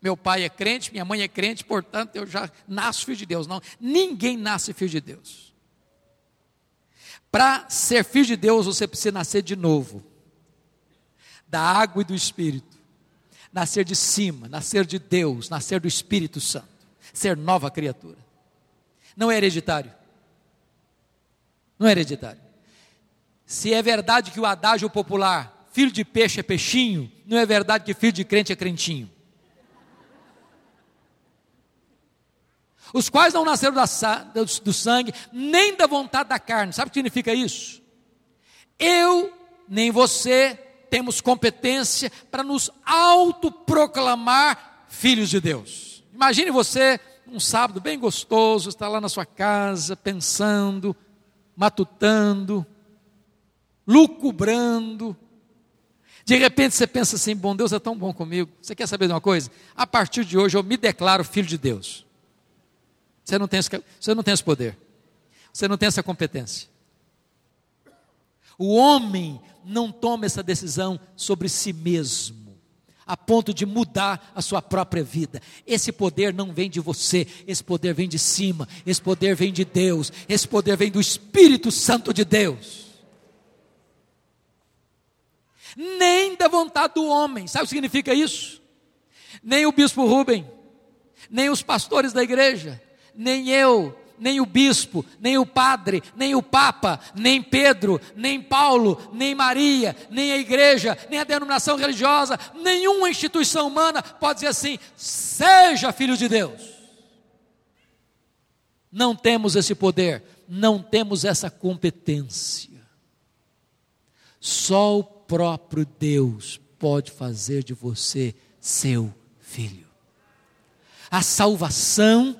Meu pai é crente, minha mãe é crente, portanto eu já nasço filho de Deus. Não, ninguém nasce filho de Deus. Para ser filho de Deus, você precisa nascer de novo, da água e do Espírito, nascer de cima, nascer de Deus, nascer do Espírito Santo, ser nova criatura. Não é hereditário. Não é hereditário. Se é verdade que o adágio popular filho de peixe é peixinho, não é verdade que filho de crente é crentinho. Os quais não nasceram da, do sangue, nem da vontade da carne. Sabe o que significa isso? Eu, nem você, temos competência para nos autoproclamar filhos de Deus. Imagine você, um sábado bem gostoso, está lá na sua casa, pensando, matutando, lucubrando, de repente você pensa assim: bom, Deus é tão bom comigo. Você quer saber de uma coisa? A partir de hoje eu me declaro filho de Deus. Você não tem esse, você não tem esse poder. Você não tem essa competência. O homem não toma essa decisão sobre si mesmo, a ponto de mudar a sua própria vida. Esse poder não vem de você, esse poder vem de cima, esse poder vem de Deus, esse poder vem do Espírito Santo de Deus. Nem da vontade do homem, sabe o que significa isso? Nem o bispo Rubem, nem os pastores da igreja, nem eu, nem o bispo, nem o padre, nem o papa, nem Pedro, nem Paulo, nem Maria, nem a igreja, nem a denominação religiosa, nenhuma instituição humana pode dizer assim: seja filho de Deus. Não temos esse poder, não temos essa competência. Só o próprio Deus pode fazer de você seu filho. A salvação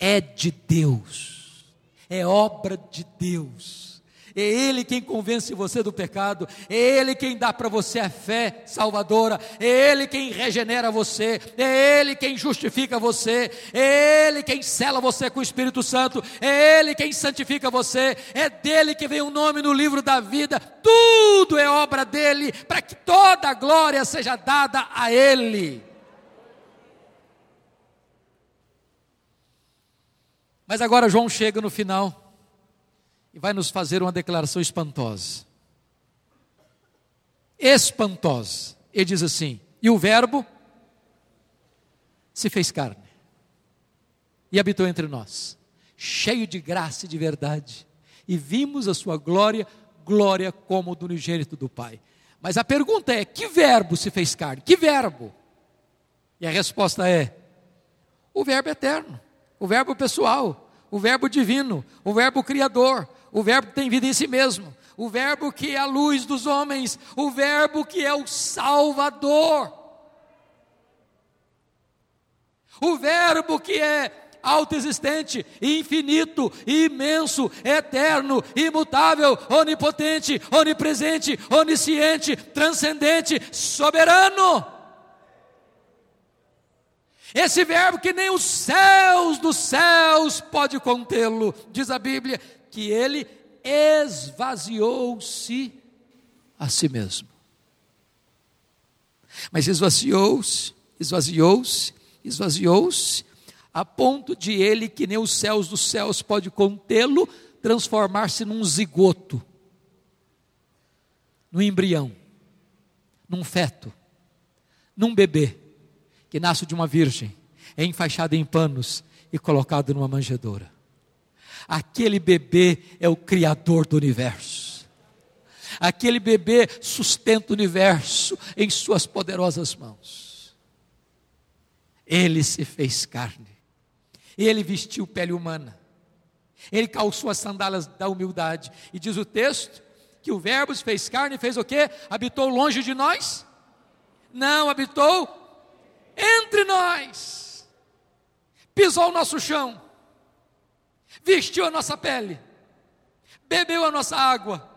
é de Deus, é obra de Deus. É Ele quem convence você do pecado, é Ele quem dá para você a fé salvadora, é Ele quem regenera você, é Ele quem justifica você, é Ele quem sela você com o Espírito Santo, é Ele quem santifica você, é dele que vem o nome no livro da vida, tudo é obra dele, para que toda a glória seja dada a Ele. Mas agora João chega no final e vai nos fazer uma declaração espantosa. Espantosa. Ele diz assim: E o Verbo se fez carne e habitou entre nós, cheio de graça e de verdade, e vimos a sua glória, glória como do unigênito do Pai. Mas a pergunta é: que verbo se fez carne? Que verbo? E a resposta é: o Verbo eterno o verbo pessoal, o verbo divino, o verbo criador, o verbo que tem vida em si mesmo, o verbo que é a luz dos homens, o verbo que é o salvador. O verbo que é autoexistente, infinito, imenso, eterno, imutável, onipotente, onipresente, onisciente, transcendente, soberano. Esse verbo que nem os céus dos céus pode contê-lo, diz a Bíblia, que ele esvaziou-se a si mesmo. Mas esvaziou-se, esvaziou-se, esvaziou-se, a ponto de ele, que nem os céus dos céus pode contê-lo, transformar-se num zigoto, num embrião, num feto, num bebê que nasce de uma virgem, é enfaixado em panos e colocado numa manjedoura. Aquele bebê é o Criador do universo. Aquele bebê sustenta o universo em suas poderosas mãos. Ele se fez carne. Ele vestiu pele humana. Ele calçou as sandálias da humildade. E diz o texto que o Verbo se fez carne e fez o quê? Habitou longe de nós? Não, habitou entre nós, pisou o nosso chão, vestiu a nossa pele, bebeu a nossa água,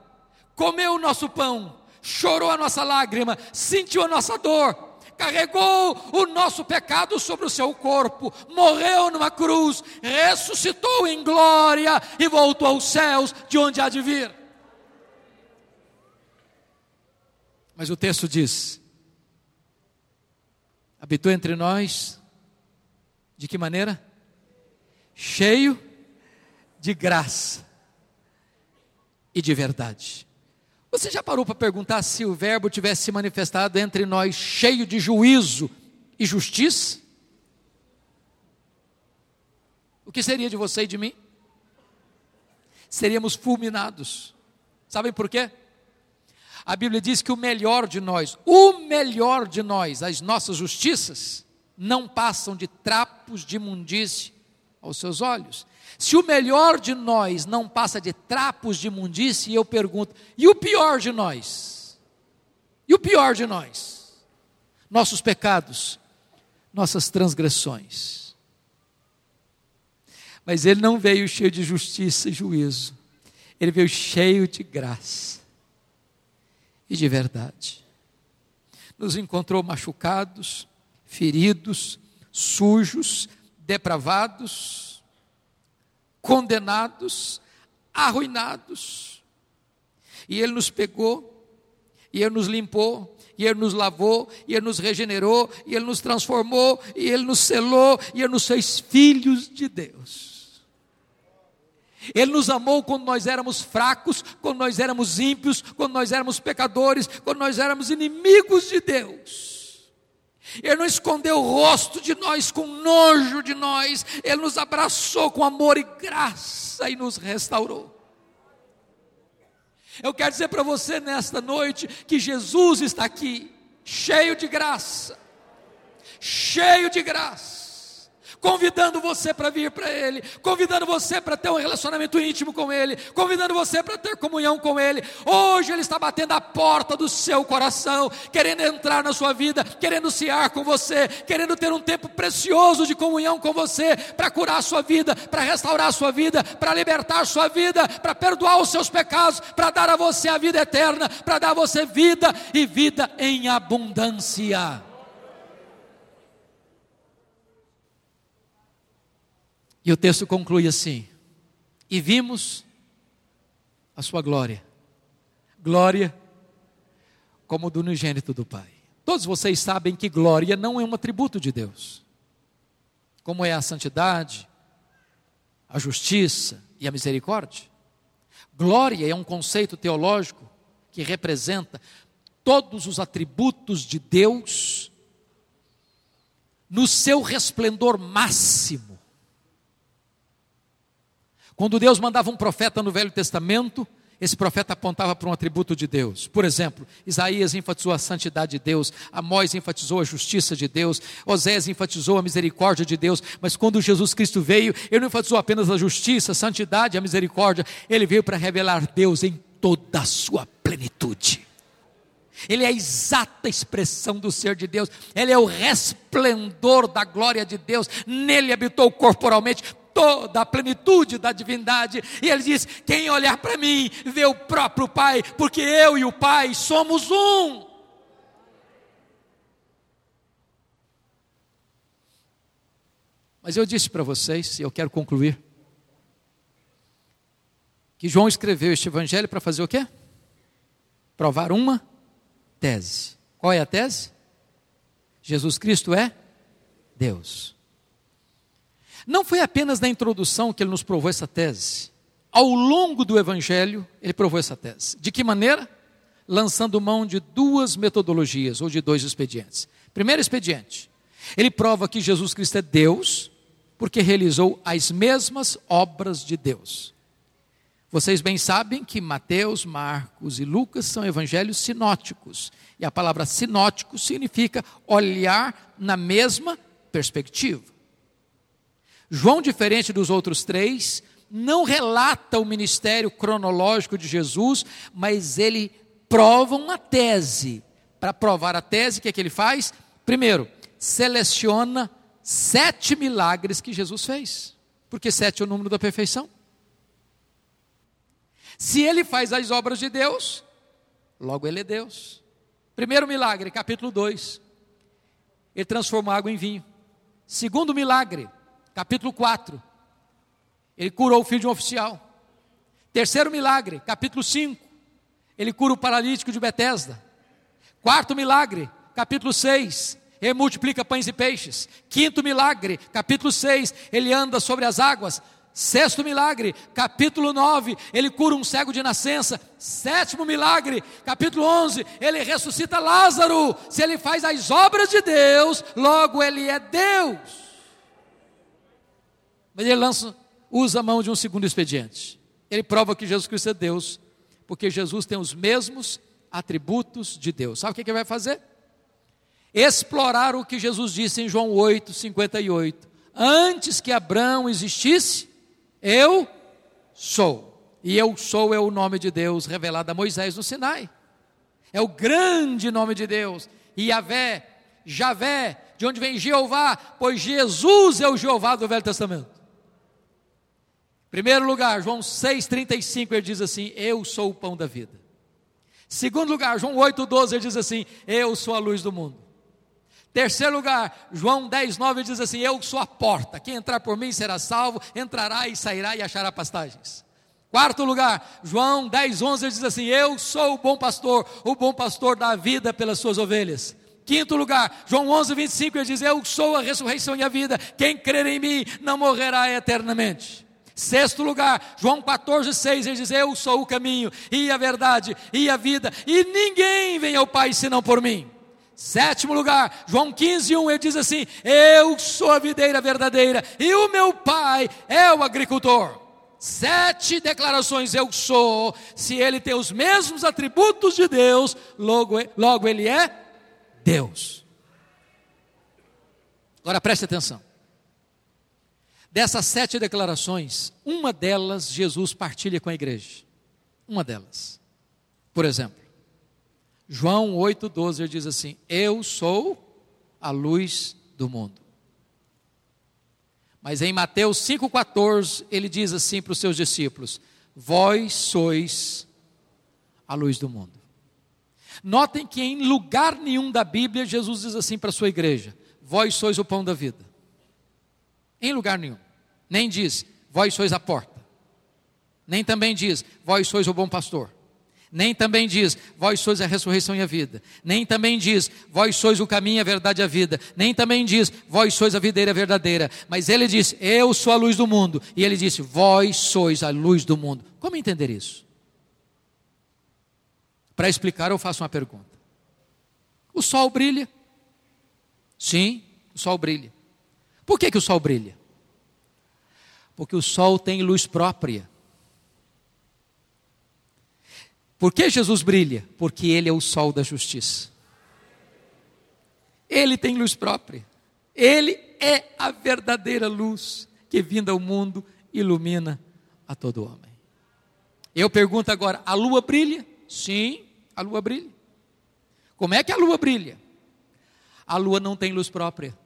comeu o nosso pão, chorou a nossa lágrima, sentiu a nossa dor, carregou o nosso pecado sobre o seu corpo, morreu numa cruz, ressuscitou em glória e voltou aos céus, de onde há de vir. Mas o texto diz: habitou entre nós, de que maneira? Cheio de graça e de verdade. Você já parou para perguntar se o Verbo tivesse se manifestado entre nós cheio de juízo e justiça? O que seria de você e de mim? Seríamos fulminados. Sabem por quê? A Bíblia diz que o melhor de nós, o melhor de nós, as nossas justiças, não passam de trapos de imundície aos seus olhos. Se o melhor de nós não passa de trapos de imundície, eu pergunto: e o pior de nós? E o pior de nós? Nossos pecados, nossas transgressões. Mas ele não veio cheio de justiça e juízo, ele veio cheio de graça e de verdade. Nos encontrou machucados, feridos, sujos, depravados, condenados, arruinados. E Ele nos pegou, e Ele nos limpou, e Ele nos lavou, e Ele nos regenerou, e Ele nos transformou, e Ele nos selou, e Ele nos fez filhos de Deus. Ele nos amou quando nós éramos fracos, quando nós éramos ímpios, quando nós éramos pecadores, quando nós éramos inimigos de Deus. Ele não escondeu o rosto de nós com nojo de nós, Ele nos abraçou com amor e graça e nos restaurou. Eu quero dizer para você nesta noite que Jesus está aqui, cheio de graça, cheio de graça convidando você para vir para Ele, convidando você para ter um relacionamento íntimo com Ele, convidando você para ter comunhão com Ele. Hoje Ele está batendo a porta do seu coração, querendo entrar na sua vida, querendo ar com você, querendo ter um tempo precioso de comunhão com você, para curar a sua vida, para restaurar a sua vida, para libertar a sua vida, para perdoar os seus pecados, para dar a você a vida eterna, para dar a você vida e vida em abundância. E o texto conclui assim: E vimos a sua glória, glória como do unigênito do Pai. Todos vocês sabem que glória não é um atributo de Deus, como é a santidade, a justiça e a misericórdia. Glória é um conceito teológico que representa todos os atributos de Deus no seu resplendor máximo quando Deus mandava um profeta no Velho Testamento, esse profeta apontava para um atributo de Deus. Por exemplo, Isaías enfatizou a santidade de Deus, Amós enfatizou a justiça de Deus, Osés enfatizou a misericórdia de Deus, mas quando Jesus Cristo veio, ele não enfatizou apenas a justiça, a santidade, a misericórdia, ele veio para revelar Deus em toda a sua plenitude. Ele é a exata expressão do ser de Deus, ele é o resplendor da glória de Deus, nele habitou corporalmente toda a plenitude da divindade. E ele diz: quem olhar para mim vê o próprio Pai, porque eu e o Pai somos um. Mas eu disse para vocês, e eu quero concluir, que João escreveu este evangelho para fazer o quê? Provar uma tese. Qual é a tese? Jesus Cristo é Deus. Não foi apenas na introdução que ele nos provou essa tese. Ao longo do Evangelho, ele provou essa tese. De que maneira? Lançando mão de duas metodologias, ou de dois expedientes. Primeiro expediente, ele prova que Jesus Cristo é Deus, porque realizou as mesmas obras de Deus. Vocês bem sabem que Mateus, Marcos e Lucas são evangelhos sinóticos. E a palavra sinótico significa olhar na mesma perspectiva. João, diferente dos outros três, não relata o ministério cronológico de Jesus, mas ele prova uma tese. Para provar a tese, o que, é que ele faz? Primeiro, seleciona sete milagres que Jesus fez, porque sete é o número da perfeição. Se ele faz as obras de Deus, logo ele é Deus. Primeiro milagre, capítulo 2. Ele transformou água em vinho. Segundo milagre, capítulo 4. Ele curou o filho de um oficial. Terceiro milagre, capítulo 5. Ele cura o paralítico de Betesda. Quarto milagre, capítulo 6. Ele multiplica pães e peixes. Quinto milagre, capítulo 6. Ele anda sobre as águas. Sexto milagre, capítulo 9, ele cura um cego de nascença. Sétimo milagre, capítulo 11, ele ressuscita Lázaro. Se ele faz as obras de Deus, logo ele é Deus. Mas ele lança, usa a mão de um segundo expediente. Ele prova que Jesus Cristo é Deus, porque Jesus tem os mesmos atributos de Deus. Sabe o que ele vai fazer? Explorar o que Jesus disse em João 8, 58. Antes que Abraão existisse, eu sou. E eu sou é o nome de Deus revelado a Moisés no Sinai. É o grande nome de Deus. Yahvé, Javé, de onde vem Jeová, pois Jesus é o Jeová do Velho Testamento. Primeiro lugar, João 6,35, ele diz assim: Eu sou o pão da vida. Segundo lugar, João 8,12, ele diz assim: Eu sou a luz do mundo. Terceiro lugar, João 10, 9 diz assim: Eu sou a porta, quem entrar por mim será salvo, entrará e sairá e achará pastagens. Quarto lugar, João 10, 11 diz assim: Eu sou o bom pastor, o bom pastor dá vida pelas suas ovelhas. Quinto lugar, João 11, 25, ele diz: Eu sou a ressurreição e a vida, quem crer em mim não morrerá eternamente. Sexto lugar, João 14, 6, ele diz: Eu sou o caminho, e a verdade, e a vida, e ninguém vem ao Pai senão por mim. Sétimo lugar, João 15, 1, ele diz assim: Eu sou a videira verdadeira e o meu pai é o agricultor. Sete declarações eu sou, se ele tem os mesmos atributos de Deus, logo, logo ele é Deus. Agora preste atenção. Dessas sete declarações, uma delas Jesus partilha com a igreja. Uma delas. Por exemplo, João 8,12 diz assim: Eu sou a luz do mundo. Mas em Mateus 5,14 ele diz assim para os seus discípulos: Vós sois a luz do mundo. Notem que em lugar nenhum da Bíblia Jesus diz assim para a sua igreja: Vós sois o pão da vida. Em lugar nenhum. Nem diz: Vós sois a porta. Nem também diz: Vós sois o bom pastor nem também diz, vós sois a ressurreição e a vida, nem também diz, vós sois o caminho, a verdade e a vida, nem também diz, vós sois a videira verdadeira, mas ele diz, eu sou a luz do mundo, e ele disse, vós sois a luz do mundo. Como entender isso? Para explicar, eu faço uma pergunta: o sol brilha? Sim, o sol brilha. Por que, que o sol brilha? Porque o sol tem luz própria. Por que Jesus brilha? Porque Ele é o sol da justiça. Ele tem luz própria. Ele é a verdadeira luz que, vinda ao mundo, ilumina a todo homem. Eu pergunto agora: a lua brilha? Sim, a lua brilha. Como é que a lua brilha? A lua não tem luz própria.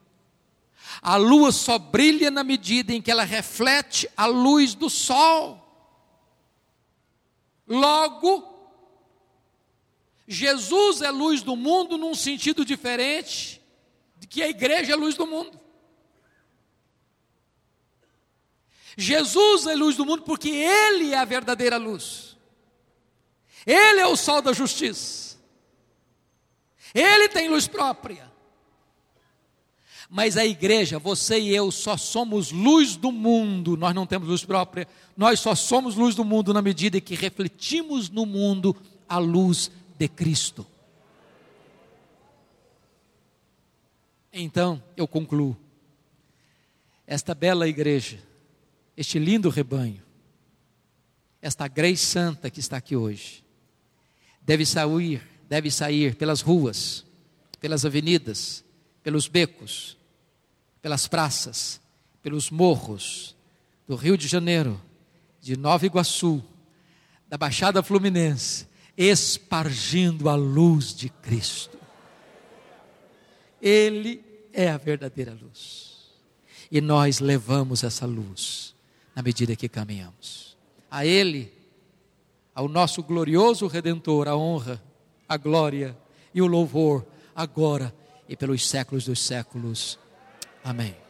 A lua só brilha na medida em que ela reflete a luz do sol. Logo, Jesus é luz do mundo num sentido diferente de que a igreja é luz do mundo. Jesus é luz do mundo porque Ele é a verdadeira luz. Ele é o sol da justiça. Ele tem luz própria. Mas a igreja, você e eu, só somos luz do mundo, nós não temos luz própria, nós só somos luz do mundo na medida que refletimos no mundo a luz de Cristo. Então, eu concluo. Esta bela igreja, este lindo rebanho, esta Grace Santa que está aqui hoje, deve sair, deve sair pelas ruas, pelas avenidas, pelos becos, pelas praças, pelos morros do Rio de Janeiro, de Nova Iguaçu, da Baixada Fluminense, espargindo a luz de Cristo. Ele é a verdadeira luz. E nós levamos essa luz na medida que caminhamos. A Ele, ao nosso glorioso Redentor, a honra, a glória e o louvor, agora e pelos séculos dos séculos. Amém.